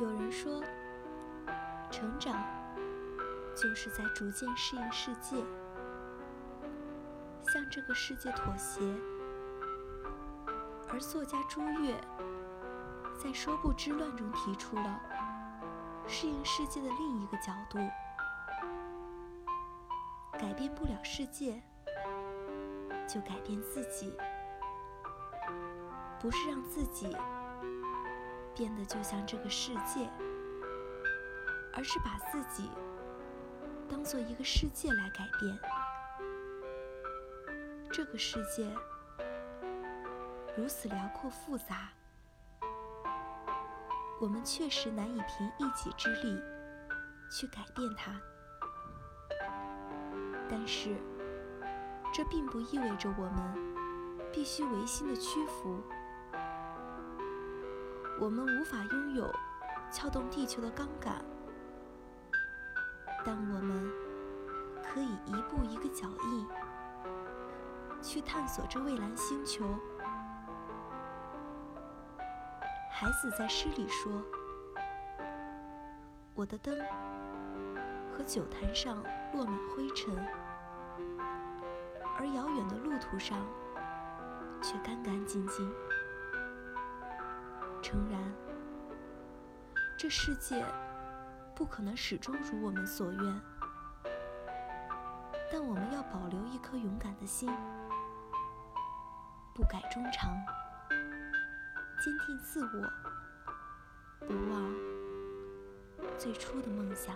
有人说，成长就是在逐渐适应世界，向这个世界妥协。而作家朱越在《说不之乱》中提出了适应世界的另一个角度：改变不了世界，就改变自己。不是让自己变得就像这个世界，而是把自己当做一个世界来改变。这个世界如此辽阔复杂，我们确实难以凭一己之力去改变它。但是，这并不意味着我们必须违心的屈服。我们无法拥有撬动地球的钢杆，但我们可以一步一个脚印去探索这蔚蓝星球。孩子在诗里说：“我的灯和酒坛上落满灰尘，而遥远的路途上却干干净净。”诚然，这世界不可能始终如我们所愿，但我们要保留一颗勇敢的心，不改衷肠，坚定自我，不忘最初的梦想。